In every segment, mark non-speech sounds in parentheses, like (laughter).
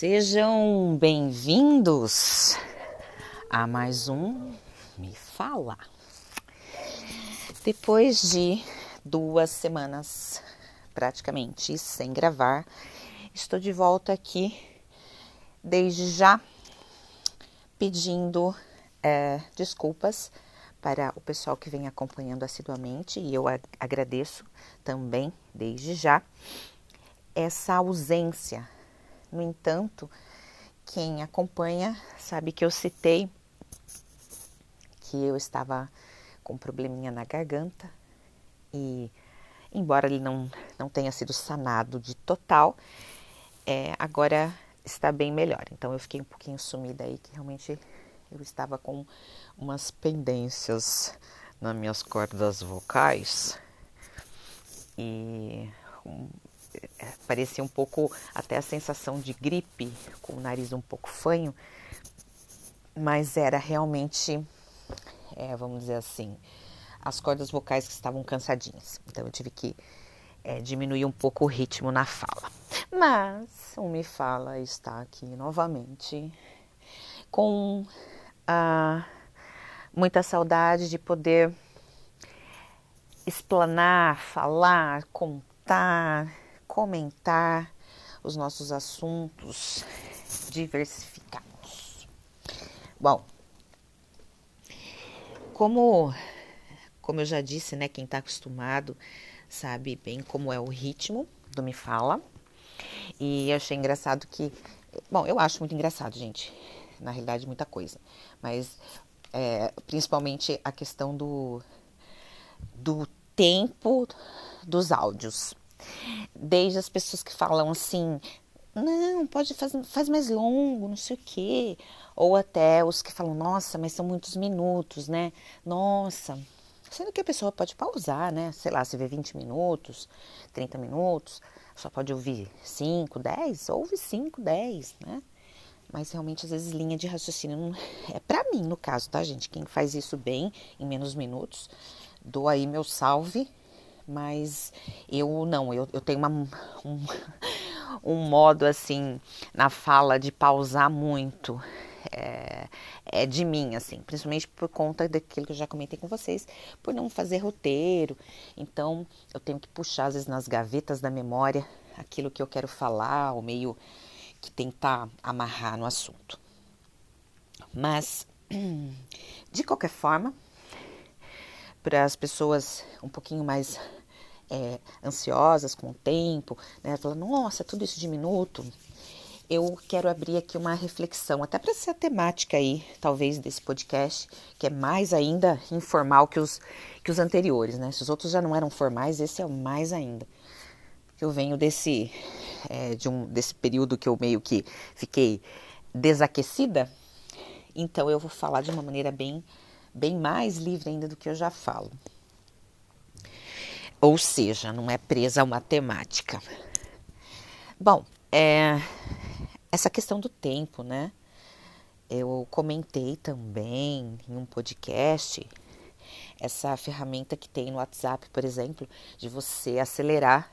Sejam bem-vindos a mais um Me Fala. Depois de duas semanas praticamente sem gravar, estou de volta aqui desde já pedindo é, desculpas para o pessoal que vem acompanhando assiduamente e eu agradeço também desde já essa ausência no entanto, quem acompanha sabe que eu citei que eu estava com um probleminha na garganta e, embora ele não, não tenha sido sanado de total, é, agora está bem melhor. Então eu fiquei um pouquinho sumida aí, que realmente eu estava com umas pendências nas minhas cordas vocais e parecia um pouco até a sensação de gripe, com o nariz um pouco fanho, mas era realmente, é, vamos dizer assim, as cordas vocais que estavam cansadinhas. Então eu tive que é, diminuir um pouco o ritmo na fala. Mas o Me Fala está aqui novamente com ah, muita saudade de poder explanar, falar, contar comentar os nossos assuntos diversificados. Bom, como, como eu já disse, né, quem está acostumado sabe bem como é o ritmo do Me Fala. E eu achei engraçado que. Bom, eu acho muito engraçado, gente. Na realidade, muita coisa. Mas é, principalmente a questão do, do tempo dos áudios. Desde as pessoas que falam assim, não, pode fazer faz mais longo, não sei o quê. Ou até os que falam, nossa, mas são muitos minutos, né? Nossa. Sendo que a pessoa pode pausar, né? Sei lá, se vê 20 minutos, 30 minutos, só pode ouvir 5, 10, ouve 5, 10, né? Mas realmente, às vezes, linha de raciocínio não... é para mim, no caso, tá, gente? Quem faz isso bem, em menos minutos, dou aí meu salve mas eu não, eu, eu tenho uma, um, um modo assim na fala de pausar muito. É, é, de mim, assim, principalmente por conta daquilo que eu já comentei com vocês, por não fazer roteiro. Então, eu tenho que puxar, às vezes, nas gavetas da memória aquilo que eu quero falar, ou meio que tentar amarrar no assunto. Mas, (clears throat) de qualquer forma, para as pessoas um pouquinho mais é, ansiosas com o tempo, né? Falando, nossa, tudo isso de minuto. Eu quero abrir aqui uma reflexão, até para ser a temática aí, talvez, desse podcast, que é mais ainda informal que os, que os anteriores, né? Se os outros já não eram formais, esse é o mais ainda. Eu venho desse, é, de um, desse período que eu meio que fiquei desaquecida, então eu vou falar de uma maneira bem, bem mais livre ainda do que eu já falo. Ou seja, não é presa a uma temática. Bom, é, essa questão do tempo, né? Eu comentei também em um podcast essa ferramenta que tem no WhatsApp, por exemplo, de você acelerar,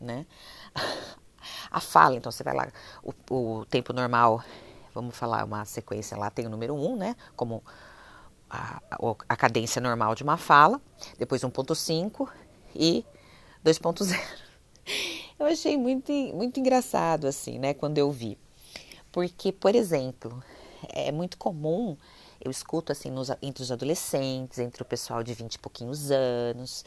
né? (laughs) A fala, então você vai lá, o, o tempo normal, vamos falar uma sequência lá, tem o número 1, um, né? Como a, a cadência normal de uma fala, depois 1.5 e 2.0. (laughs) Eu achei muito, muito engraçado assim, né, quando eu vi. Porque, por exemplo, é muito comum, eu escuto assim nos, entre os adolescentes, entre o pessoal de 20 e pouquinhos anos,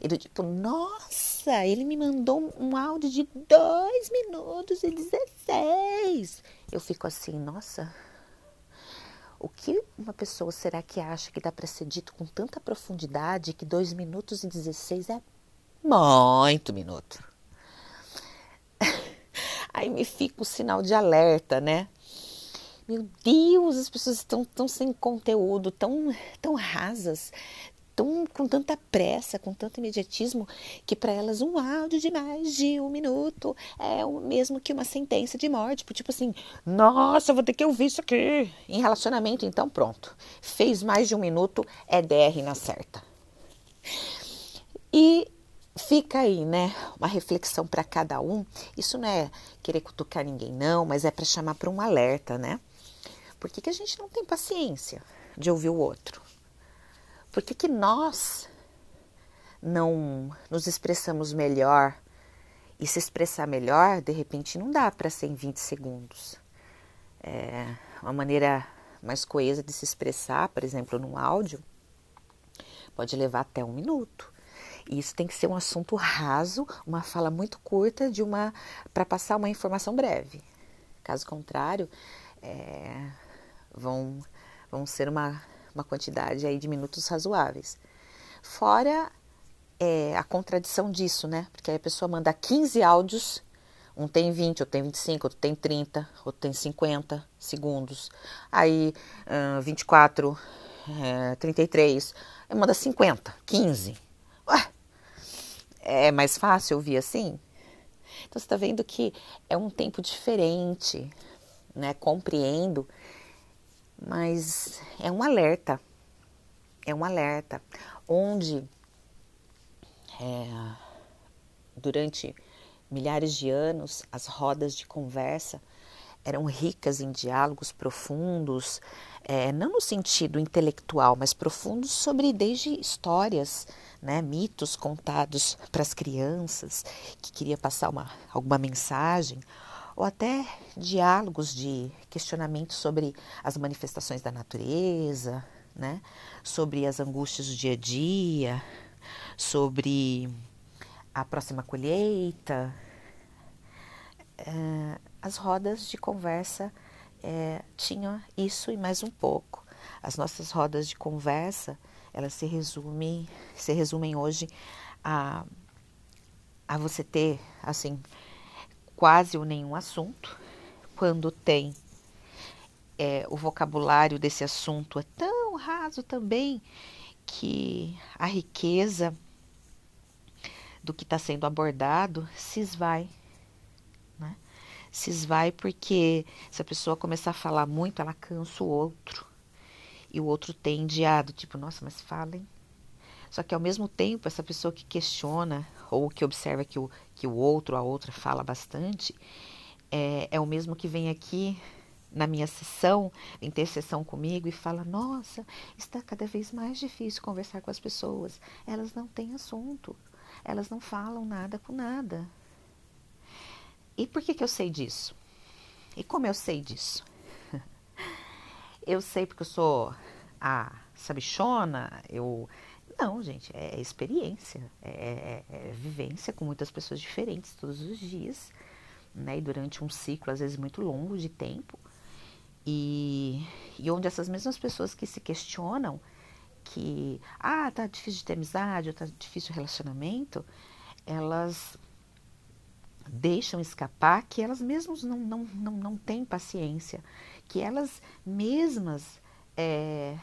e do tipo, nossa, ele me mandou um áudio de 2 minutos e 16. Eu fico assim, nossa, o que uma pessoa será que acha que dá para ser dito com tanta profundidade que 2 minutos e 16 é muito minuto? (laughs) Aí me fica o sinal de alerta, né? Meu Deus, as pessoas estão tão sem conteúdo, tão, tão rasas, tão com tanta pressa, com tanto imediatismo, que para elas um áudio de mais de um minuto é o mesmo que uma sentença de morte. Tipo assim, nossa, vou ter que ouvir isso aqui. Em relacionamento, então pronto. Fez mais de um minuto, é DR na certa. E fica aí, né? Uma reflexão para cada um. Isso não é querer cutucar ninguém, não, mas é para chamar para um alerta, né? Por que, que a gente não tem paciência de ouvir o outro? Por que, que nós não nos expressamos melhor? E se expressar melhor, de repente, não dá para ser em 20 segundos. É uma maneira mais coesa de se expressar, por exemplo, num áudio, pode levar até um minuto. E isso tem que ser um assunto raso, uma fala muito curta de uma para passar uma informação breve. Caso contrário, é, vão, vão ser uma, uma quantidade aí de minutos razoáveis. Fora é, a contradição disso, né? Porque aí a pessoa manda 15 áudios, um tem 20, outro tem 25, outro tem 30, outro tem 50 segundos. Aí uh, 24, é, 33, aí manda 50, 15. Ué, é mais fácil ouvir assim? Então você está vendo que é um tempo diferente, né? Compreendo, mas é um alerta. É um alerta onde é, durante milhares de anos as rodas de conversa eram ricas em diálogos profundos, é, não no sentido intelectual, mas profundos sobre desde histórias, né, mitos contados para as crianças que queria passar uma, alguma mensagem, ou até diálogos de questionamento sobre as manifestações da natureza, né, sobre as angústias do dia a dia, sobre a próxima colheita. É, as rodas de conversa é, tinham isso e mais um pouco. As nossas rodas de conversa elas se resumem, se resumem hoje a, a você ter assim quase ou nenhum assunto. Quando tem é, o vocabulário desse assunto é tão raso também que a riqueza do que está sendo abordado se esvai. Né? Se esvai porque se a pessoa começar a falar muito, ela cansa o outro e o outro tende a, tipo, nossa, mas falem. Só que ao mesmo tempo, essa pessoa que questiona ou que observa que o, que o outro, a outra fala bastante, é, é o mesmo que vem aqui na minha sessão, em ter sessão comigo e fala: Nossa, está cada vez mais difícil conversar com as pessoas. Elas não têm assunto, elas não falam nada com nada. E por que, que eu sei disso? E como eu sei disso? (laughs) eu sei porque eu sou a sabichona, eu. Não, gente, é experiência, é, é, é, vivência com muitas pessoas diferentes todos os dias, né? E durante um ciclo, às vezes, muito longo de tempo. E, e onde essas mesmas pessoas que se questionam que, ah, tá difícil de ter amizade, ou tá difícil o relacionamento, elas deixam escapar que elas mesmas não, não, não, não têm paciência, que elas mesmas, é,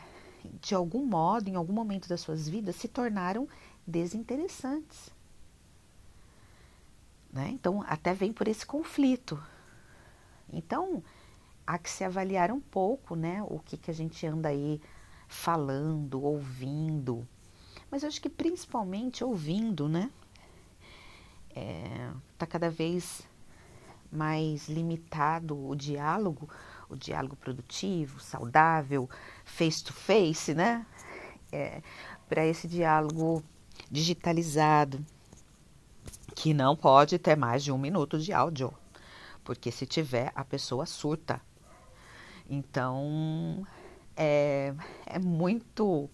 de algum modo, em algum momento das suas vidas, se tornaram desinteressantes. Né? Então, até vem por esse conflito. Então, há que se avaliar um pouco né, o que, que a gente anda aí falando, ouvindo. Mas eu acho que principalmente ouvindo, né? É, tá cada vez mais limitado o diálogo o diálogo produtivo, saudável, face to face, né? É, para esse diálogo digitalizado, que não pode ter mais de um minuto de áudio, porque se tiver, a pessoa surta. Então, é, é muito.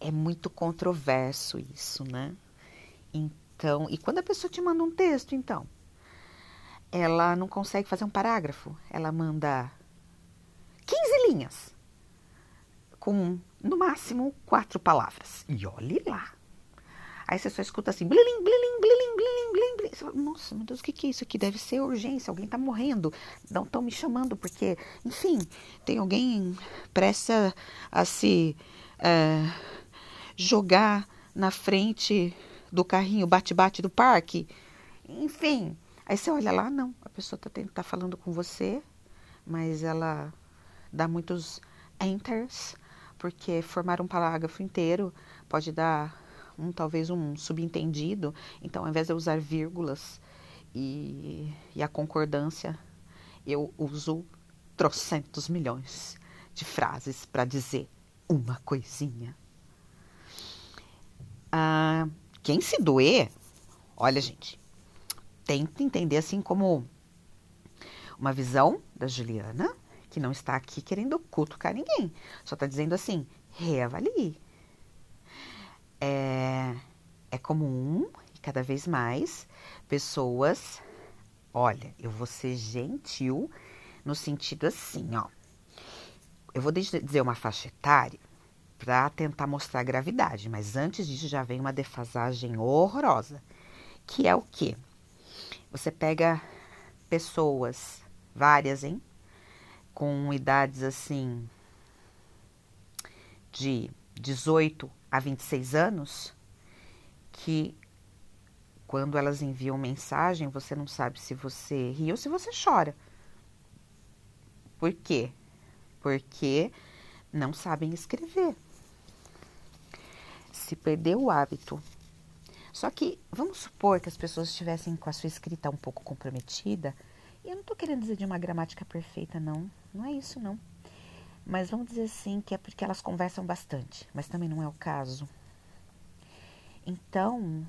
É muito controverso isso, né? Então, e quando a pessoa te manda um texto, então? Ela não consegue fazer um parágrafo. Ela manda 15 linhas, com no máximo quatro palavras. E olhe lá. Aí você só escuta assim, blilim, blilim, blilim, blilim, blilim, blilim. Você fala, nossa, meu Deus, o que, que é isso aqui? Deve ser urgência, alguém está morrendo. Não estão me chamando, porque, enfim, tem alguém pressa a se é, jogar na frente do carrinho bate-bate do parque. Enfim, Aí você olha lá, não, a pessoa está tá falando com você, mas ela dá muitos enters, porque formar um parágrafo inteiro pode dar um talvez um subentendido. Então, ao invés de eu usar vírgulas e, e a concordância, eu uso trocentos milhões de frases para dizer uma coisinha. Ah, quem se doer, olha, gente, tenta entender assim como uma visão da Juliana, que não está aqui querendo cutucar ninguém, só está dizendo assim: reavalie. É, é comum e cada vez mais pessoas. Olha, eu vou ser gentil no sentido assim, ó. Eu vou dizer uma faixa etária para tentar mostrar a gravidade, mas antes disso já vem uma defasagem horrorosa, que é o quê? Você pega pessoas, várias, hein? Com idades assim de 18 a 26 anos, que quando elas enviam mensagem, você não sabe se você ri ou se você chora. Por quê? Porque não sabem escrever. Se perdeu o hábito. Só que vamos supor que as pessoas estivessem com a sua escrita um pouco comprometida. E eu não estou querendo dizer de uma gramática perfeita, não. Não é isso, não. Mas vamos dizer assim que é porque elas conversam bastante, mas também não é o caso. Então,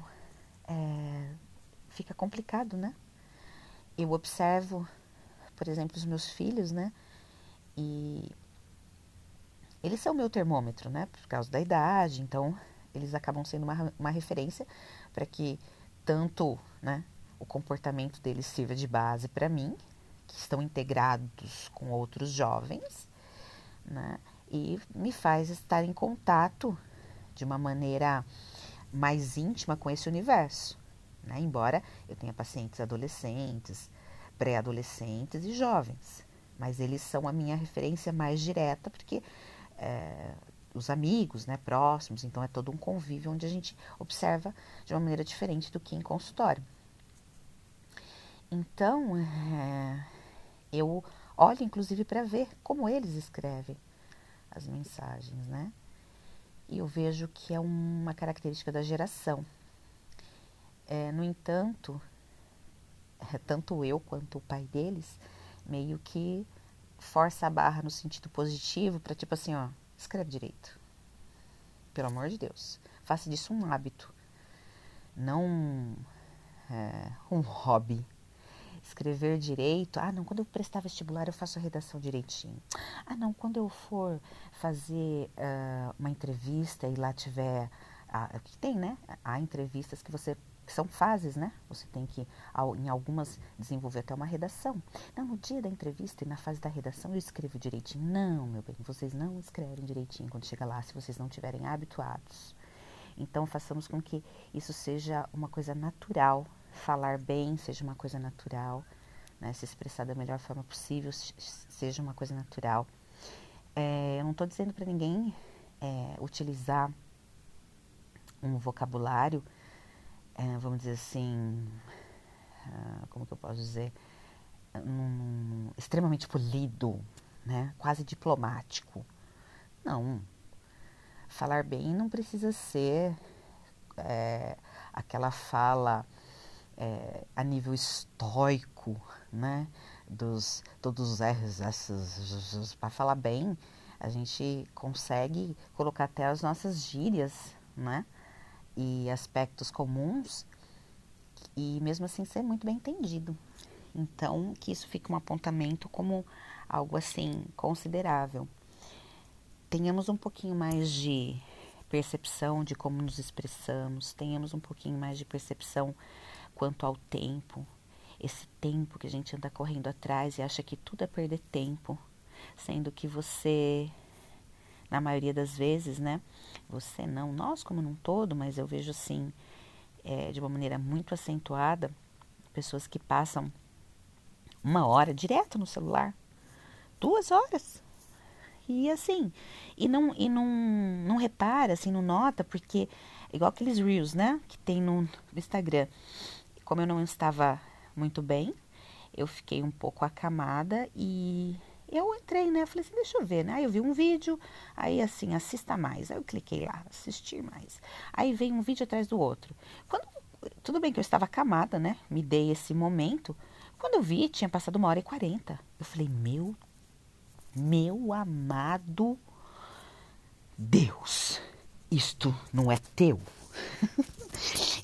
é, fica complicado, né? Eu observo, por exemplo, os meus filhos, né? E eles são meu termômetro, né? Por causa da idade, então eles acabam sendo uma, uma referência para que tanto, né? O comportamento deles sirva de base para mim, que estão integrados com outros jovens, né? E me faz estar em contato de uma maneira mais íntima com esse universo, né? Embora eu tenha pacientes adolescentes, pré-adolescentes e jovens, mas eles são a minha referência mais direta porque é, os amigos, né, próximos, então é todo um convívio onde a gente observa de uma maneira diferente do que em consultório. Então, é, eu olho inclusive para ver como eles escrevem as mensagens, né? E eu vejo que é uma característica da geração. É, no entanto, é, tanto eu quanto o pai deles meio que força a barra no sentido positivo para tipo assim, ó, escreve direito. Pelo amor de Deus, faça disso um hábito, não é, um (laughs) hobby escrever direito. Ah, não, quando eu prestar vestibular eu faço a redação direitinho. Ah, não, quando eu for fazer uh, uma entrevista e lá tiver. Que tem, né? Há entrevistas que você. São fases, né? Você tem que, em algumas, desenvolver até uma redação. Não, no dia da entrevista e na fase da redação eu escrevo direitinho. Não, meu bem, vocês não escrevem direitinho quando chega lá, se vocês não estiverem habituados. Então, façamos com que isso seja uma coisa natural falar bem seja uma coisa natural, né? se expressar da melhor forma possível seja uma coisa natural. É, eu não estou dizendo para ninguém é, utilizar um vocabulário, é, vamos dizer assim, uh, como que eu posso dizer, um, extremamente polido, né? quase diplomático. Não. Falar bem não precisa ser é, aquela fala é, a nível estoico, né? Dos todos os R's, essas, para falar bem, a gente consegue colocar até as nossas gírias, né? E aspectos comuns e mesmo assim ser muito bem entendido. Então, que isso fique um apontamento como algo assim considerável. Tenhamos um pouquinho mais de percepção de como nos expressamos, tenhamos um pouquinho mais de percepção quanto ao tempo, esse tempo que a gente anda correndo atrás e acha que tudo é perder tempo, sendo que você, na maioria das vezes, né? Você não, nós como num todo, mas eu vejo assim, é, de uma maneira muito acentuada, pessoas que passam uma hora direto no celular, duas horas. E assim, e não, e não, não repara, assim, não nota, porque igual aqueles reels, né, que tem no Instagram. Como eu não estava muito bem, eu fiquei um pouco acamada e Eu entrei, né? Falei assim, deixa eu ver, né? Aí eu vi um vídeo, aí assim, assista mais. Aí eu cliquei lá, assistir mais. Aí vem um vídeo atrás do outro. Quando, tudo bem que eu estava acamada, né? Me dei esse momento. Quando eu vi, tinha passado uma hora e quarenta. Eu falei, meu, meu amado Deus, isto não é teu. (laughs)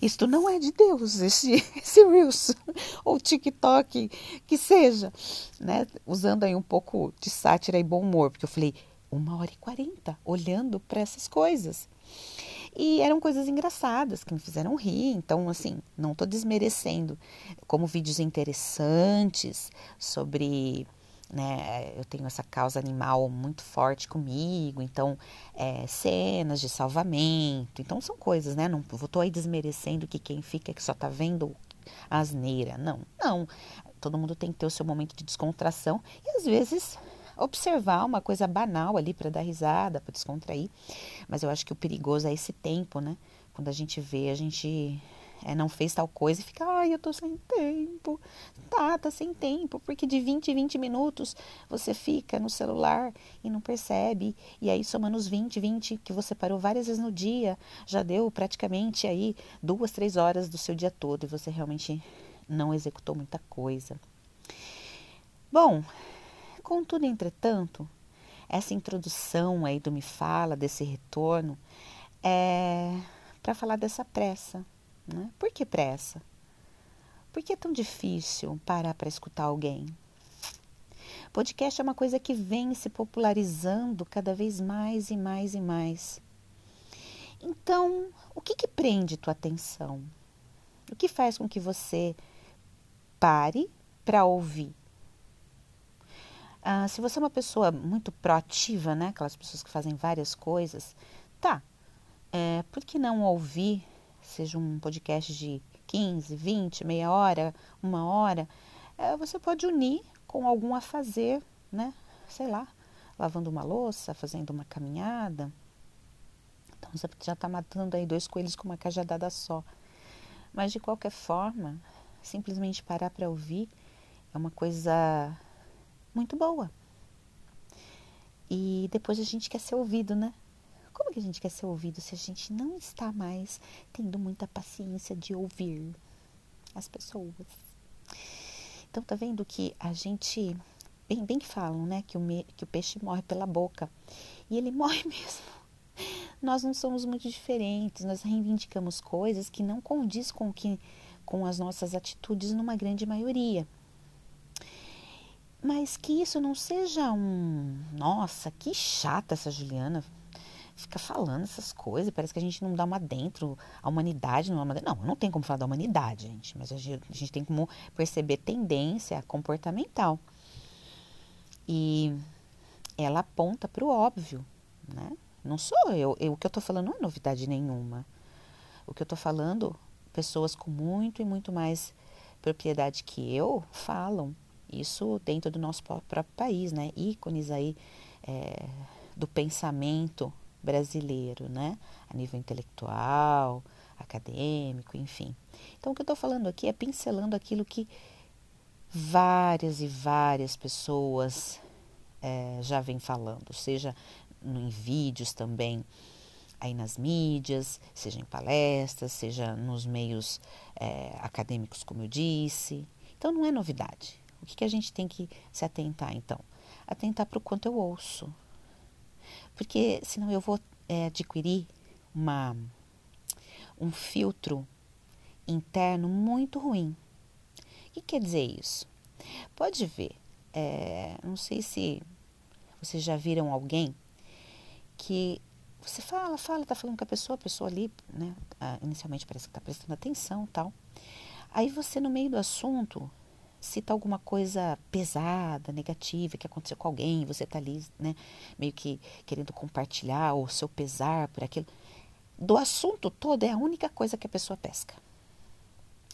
Isto não é de Deus, esse, (laughs) esse Reels ou TikTok, que seja, né? Usando aí um pouco de sátira e bom humor, porque eu falei uma hora e quarenta olhando para essas coisas. E eram coisas engraçadas que me fizeram rir, então, assim, não estou desmerecendo, como vídeos interessantes sobre né? Eu tenho essa causa animal muito forte comigo, então é, cenas de salvamento, então são coisas, né? Não estou aí desmerecendo que quem fica que só tá vendo asneira, não, não. Todo mundo tem que ter o seu momento de descontração e às vezes observar uma coisa banal ali para dar risada, para descontrair. Mas eu acho que o perigoso é esse tempo, né? Quando a gente vê, a gente é, não fez tal coisa e fica, ai, eu tô sem tempo. Tá, tá sem tempo, porque de 20 em 20 minutos você fica no celular e não percebe. E aí, somando os 20, 20 que você parou várias vezes no dia, já deu praticamente aí duas, três horas do seu dia todo e você realmente não executou muita coisa. Bom, contudo, entretanto, essa introdução aí do Me Fala, desse retorno, é para falar dessa pressa, né? Por que pressa? Por que é tão difícil parar para escutar alguém? Podcast é uma coisa que vem se popularizando cada vez mais e mais e mais. Então, o que, que prende tua atenção? O que faz com que você pare para ouvir? Ah, se você é uma pessoa muito proativa, né? Aquelas pessoas que fazem várias coisas, tá. É, por que não ouvir seja um podcast de 15, 20, meia hora, uma hora, é, você pode unir com algum a fazer, né? Sei lá, lavando uma louça, fazendo uma caminhada. Então você já está matando aí dois coelhos com uma cajadada só. Mas de qualquer forma, simplesmente parar para ouvir é uma coisa muito boa. E depois a gente quer ser ouvido, né? Como que a gente quer ser ouvido se a gente não está mais tendo muita paciência de ouvir as pessoas? Então tá vendo que a gente bem, bem que falam, né, que o, me, que o peixe morre pela boca. E ele (laughs) morre mesmo. Nós não somos muito diferentes, nós reivindicamos coisas que não condiz com que com as nossas atitudes numa grande maioria. Mas que isso não seja um, nossa, que chata essa Juliana, fica falando essas coisas, parece que a gente não dá uma dentro, a humanidade não é uma Não, não tem como falar da humanidade, gente, mas a gente, a gente tem como perceber tendência comportamental. E ela aponta para o óbvio, né? Não sou eu, eu, o que eu estou falando não é novidade nenhuma. O que eu estou falando, pessoas com muito e muito mais propriedade que eu falam. Isso dentro do nosso próprio país, né? Ícones aí é, do pensamento brasileiro, né? A nível intelectual, acadêmico, enfim. Então, o que eu estou falando aqui é pincelando aquilo que várias e várias pessoas é, já vêm falando, seja em vídeos também, aí nas mídias, seja em palestras, seja nos meios é, acadêmicos, como eu disse. Então, não é novidade. O que, que a gente tem que se atentar, então? Atentar para o quanto eu ouço, porque senão eu vou é, adquirir uma, um filtro interno muito ruim. O que quer dizer isso? Pode ver, é, não sei se vocês já viram alguém que você fala, fala, tá falando com a pessoa, a pessoa ali, né, inicialmente parece que tá prestando atenção tal. Aí você, no meio do assunto, cita alguma coisa pesada, negativa que aconteceu com alguém, você está ali, né, meio que querendo compartilhar o seu pesar por aquilo. Do assunto todo é a única coisa que a pessoa pesca.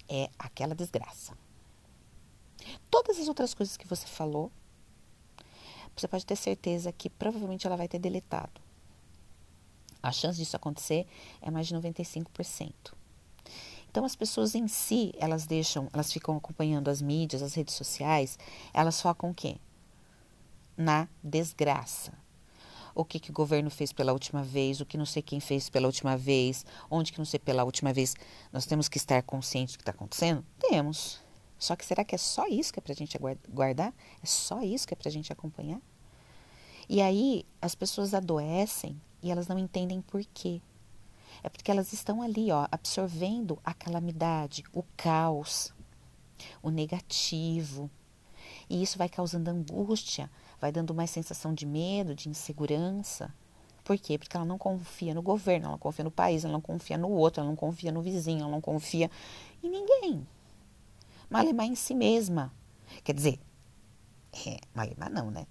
É aquela desgraça. Todas as outras coisas que você falou, você pode ter certeza que provavelmente ela vai ter deletado. A chance disso acontecer é mais de 95%. Então as pessoas em si, elas deixam, elas ficam acompanhando as mídias, as redes sociais, elas focam o quê? na desgraça. O que, que o governo fez pela última vez, o que não sei quem fez pela última vez, onde que não sei pela última vez. Nós temos que estar conscientes do que está acontecendo? Temos. Só que será que é só isso que é para a gente guardar? É só isso que é para a gente acompanhar? E aí as pessoas adoecem e elas não entendem por quê. É porque elas estão ali, ó, absorvendo a calamidade, o caos, o negativo. E isso vai causando angústia, vai dando mais sensação de medo, de insegurança. Por quê? Porque ela não confia no governo, ela não confia no país, ela não confia no outro, ela não confia no vizinho, ela não confia em ninguém. Malemar em si mesma. Quer dizer, é, malemar não, né?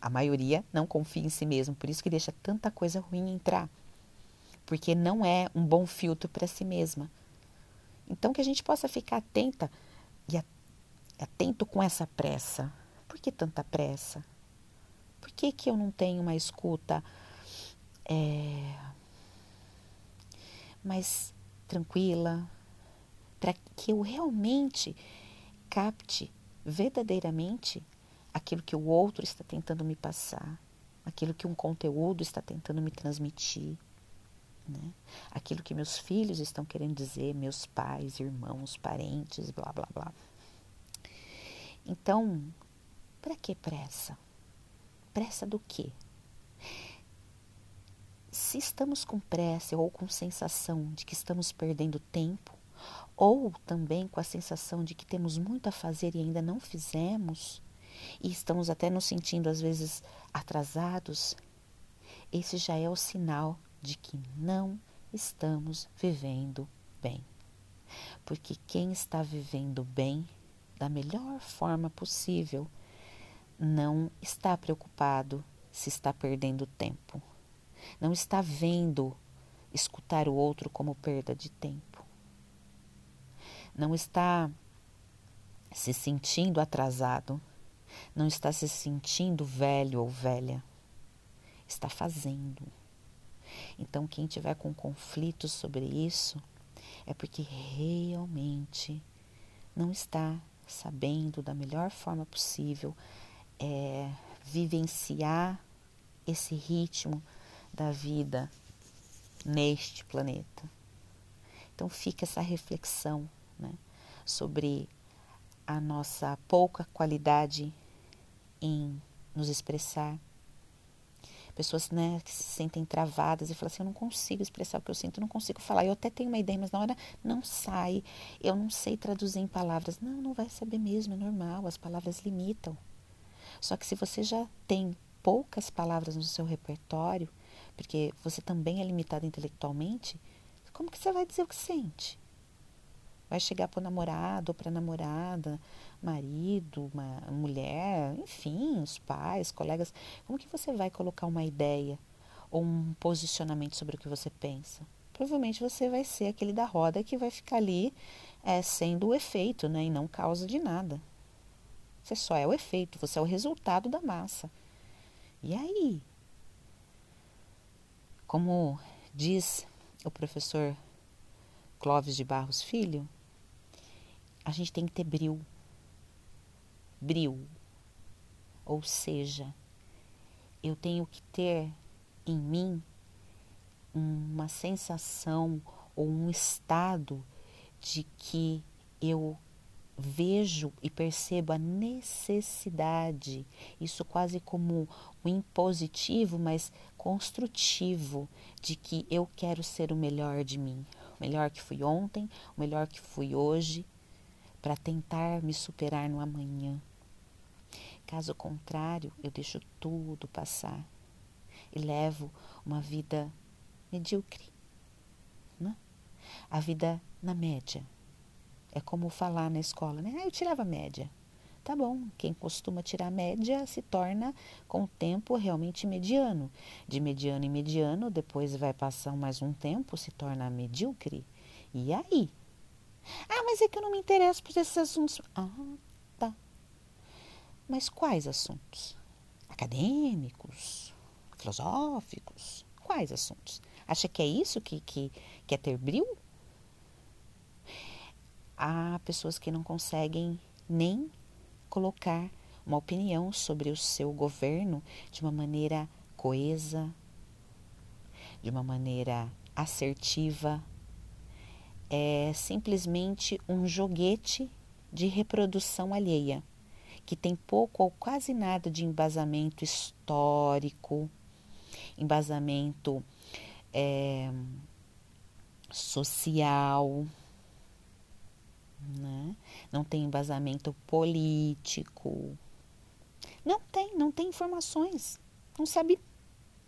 A maioria não confia em si mesmo, por isso que deixa tanta coisa ruim entrar. Porque não é um bom filtro para si mesma. Então que a gente possa ficar atenta e atento com essa pressa. Por que tanta pressa? Por que, que eu não tenho uma escuta é, mais tranquila, para que eu realmente capte verdadeiramente aquilo que o outro está tentando me passar, aquilo que um conteúdo está tentando me transmitir, né? aquilo que meus filhos estão querendo dizer, meus pais, irmãos, parentes, blá blá blá. Então, para que pressa? Pressa do quê? Se estamos com pressa ou com sensação de que estamos perdendo tempo, ou também com a sensação de que temos muito a fazer e ainda não fizemos, e estamos até nos sentindo às vezes atrasados, esse já é o sinal de que não estamos vivendo bem. Porque quem está vivendo bem da melhor forma possível não está preocupado se está perdendo tempo. Não está vendo escutar o outro como perda de tempo. Não está se sentindo atrasado. Não está se sentindo velho ou velha. Está fazendo. Então, quem tiver com conflitos sobre isso é porque realmente não está sabendo da melhor forma possível é, vivenciar esse ritmo da vida neste planeta. Então fica essa reflexão né, sobre a nossa pouca qualidade em nos expressar. Pessoas né, que se sentem travadas e falam assim: eu não consigo expressar o que eu sinto, eu não consigo falar. Eu até tenho uma ideia, mas na hora não sai. Eu não sei traduzir em palavras. Não, não vai saber mesmo, é normal, as palavras limitam. Só que se você já tem poucas palavras no seu repertório, porque você também é limitado intelectualmente, como que você vai dizer o que sente? Vai chegar para o namorado ou para a namorada, marido, uma mulher, enfim, os pais, colegas. Como que você vai colocar uma ideia ou um posicionamento sobre o que você pensa? Provavelmente você vai ser aquele da roda que vai ficar ali é, sendo o efeito, né, e não causa de nada. Você só é o efeito, você é o resultado da massa. E aí? Como diz o professor Clóvis de Barros Filho, a gente tem que ter bril. Bril. Ou seja, eu tenho que ter em mim uma sensação ou um estado de que eu vejo e percebo a necessidade, isso quase como um impositivo, mas construtivo, de que eu quero ser o melhor de mim, o melhor que fui ontem, o melhor que fui hoje, para tentar me superar no amanhã. Caso contrário, eu deixo tudo passar e levo uma vida medíocre, né? a vida na média é como falar na escola, né? Ah, eu tirava média. Tá bom, quem costuma tirar média se torna, com o tempo, realmente mediano. De mediano em mediano, depois vai passar mais um tempo, se torna medíocre. E aí? Ah, mas é que eu não me interesso por esses assuntos. Ah. Mas quais assuntos? Acadêmicos? Filosóficos? Quais assuntos? Acha que é isso que, que, que é ter brilho? há pessoas que não conseguem nem colocar uma opinião sobre o seu governo de uma maneira coesa, de uma maneira assertiva, é simplesmente um joguete de reprodução alheia, que tem pouco ou quase nada de embasamento histórico, embasamento é, social, né? não tem embasamento político. Não tem, não tem informações. Não sabe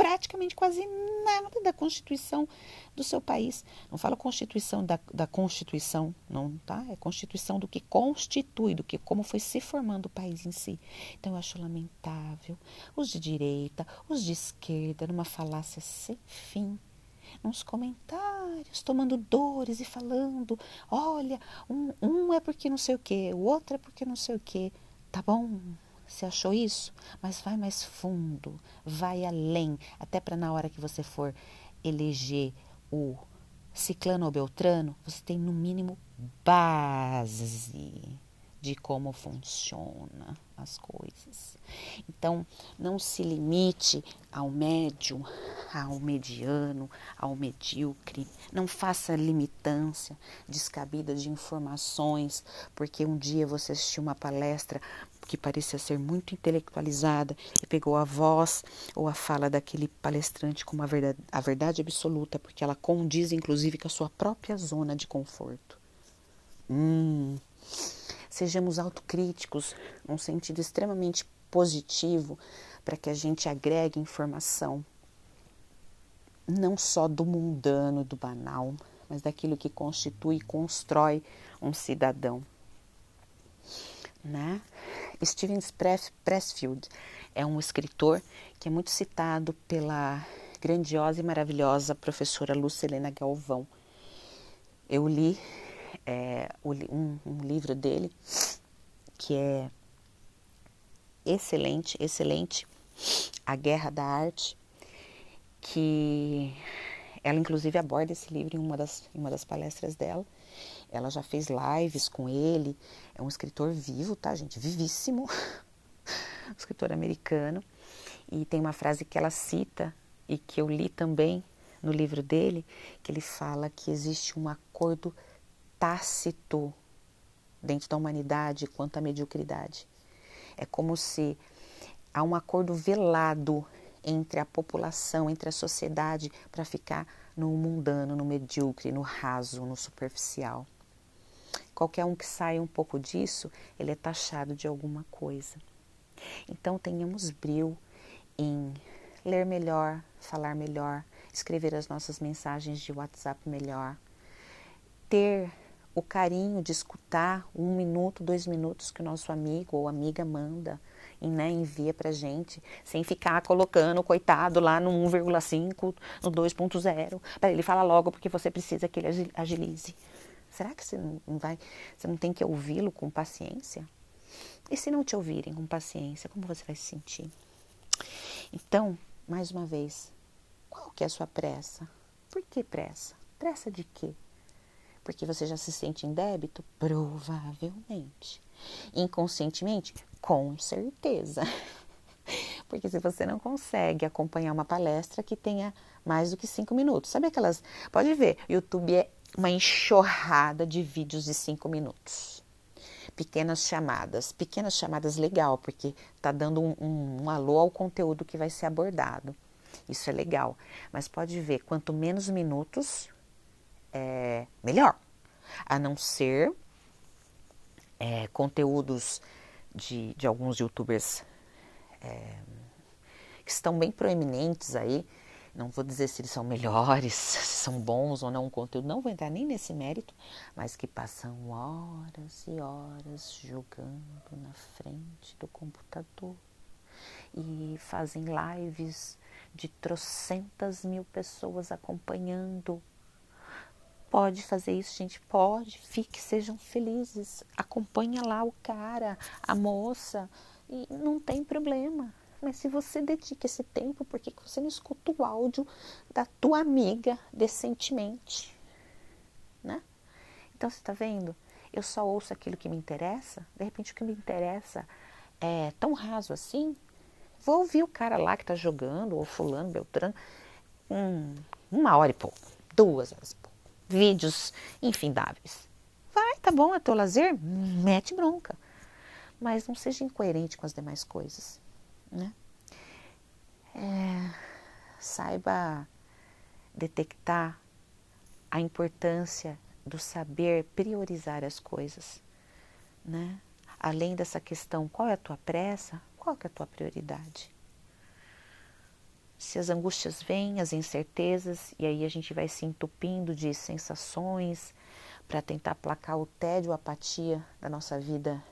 praticamente quase nada da Constituição do seu país. Não fala Constituição da, da Constituição, não, tá? É Constituição do que constitui, do que como foi se formando o país em si. Então eu acho lamentável os de direita, os de esquerda, numa falácia sem fim nos comentários, tomando dores e falando: olha, um, um é porque não sei o que, o outro é porque não sei o que. Tá bom, você achou isso? Mas vai mais fundo, vai além, até para na hora que você for eleger o ciclano ou beltrano, você tem no mínimo base de como funciona as coisas. Então, não se limite ao médio, ao mediano, ao medíocre. Não faça limitância descabida de informações, porque um dia você assistiu uma palestra que parecia ser muito intelectualizada e pegou a voz ou a fala daquele palestrante como a verdade, a verdade absoluta, porque ela condiz inclusive com a sua própria zona de conforto. Hum sejamos autocríticos, num sentido extremamente positivo, para que a gente agregue informação, não só do mundano, do banal, mas daquilo que constitui e constrói um cidadão. Né? Steven Pressfield é um escritor que é muito citado pela grandiosa e maravilhosa professora Lucilena Galvão. Eu li é, um, um livro dele que é excelente, excelente, A Guerra da Arte, que ela inclusive aborda esse livro em uma das, em uma das palestras dela. Ela já fez lives com ele, é um escritor vivo, tá, gente? Vivíssimo, um (laughs) escritor americano. E tem uma frase que ela cita e que eu li também no livro dele, que ele fala que existe um acordo tácito dentro da humanidade quanto à mediocridade. É como se há um acordo velado entre a população, entre a sociedade, para ficar no mundano, no medíocre, no raso, no superficial. Qualquer um que saia um pouco disso, ele é taxado de alguma coisa. Então tenhamos brilho em ler melhor, falar melhor, escrever as nossas mensagens de WhatsApp melhor, ter o carinho de escutar um minuto, dois minutos que o nosso amigo ou amiga manda e né, envia para gente, sem ficar colocando, coitado, lá no 1,5, no 2.0, para ele falar logo porque você precisa que ele agilize. Será que você não vai, você não tem que ouvi-lo com paciência? E se não te ouvirem com paciência, como você vai se sentir? Então, mais uma vez, qual que é a sua pressa? Por que pressa? Pressa de quê? Porque você já se sente em débito? Provavelmente. Inconscientemente? Com certeza. (laughs) Porque se você não consegue acompanhar uma palestra que tenha mais do que cinco minutos, sabe aquelas. Pode ver, YouTube é uma enxurrada de vídeos de cinco minutos. Pequenas chamadas, pequenas chamadas legal, porque tá dando um, um, um alô ao conteúdo que vai ser abordado. Isso é legal. Mas pode ver, quanto menos minutos, é, melhor. A não ser é, conteúdos de, de alguns youtubers é, que estão bem proeminentes aí. Não vou dizer se eles são melhores, (laughs) se são bons ou não o conteúdo, não vou entrar nem nesse mérito, mas que passam horas e horas jogando na frente do computador e fazem lives de trocentas mil pessoas acompanhando Pode fazer isso, gente? Pode. Fique, sejam felizes. Acompanha lá o cara, a moça. E não tem problema. Mas se você dedica esse tempo, por que você não escuta o áudio da tua amiga decentemente? Né? Então, você está vendo? Eu só ouço aquilo que me interessa. De repente, o que me interessa é tão raso assim, vou ouvir o cara lá que tá jogando, ou fulano, beltrano, um, uma hora e pouco, duas horas e pouco. Vídeos infindáveis. Vai, tá bom, é teu lazer? Mete bronca. Mas não seja incoerente com as demais coisas, né? É, saiba detectar a importância do saber priorizar as coisas, né? Além dessa questão, qual é a tua pressa? Qual é a tua prioridade? Se as angústias vêm, as incertezas, e aí a gente vai se entupindo de sensações para tentar placar o tédio, a apatia da nossa vida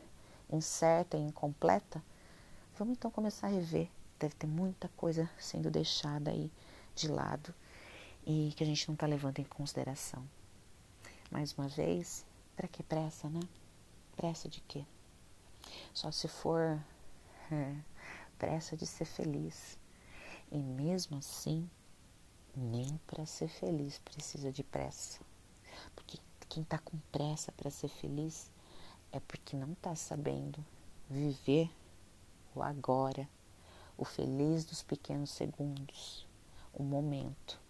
incerta e incompleta, vamos então começar a rever. Deve ter muita coisa sendo deixada aí de lado e que a gente não está levando em consideração. Mais uma vez, para que pressa, né? Pressa de quê? Só se for é, (laughs) pressa de ser feliz. E mesmo assim, nem para ser feliz precisa de pressa. Porque quem está com pressa para ser feliz é porque não está sabendo viver o agora, o feliz dos pequenos segundos, o momento.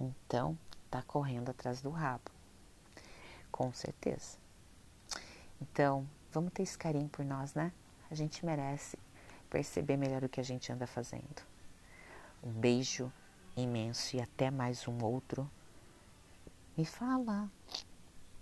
Então, está correndo atrás do rabo, com certeza. Então, vamos ter esse carinho por nós, né? A gente merece perceber melhor o que a gente anda fazendo. Um beijo imenso e até mais um outro. Me fala.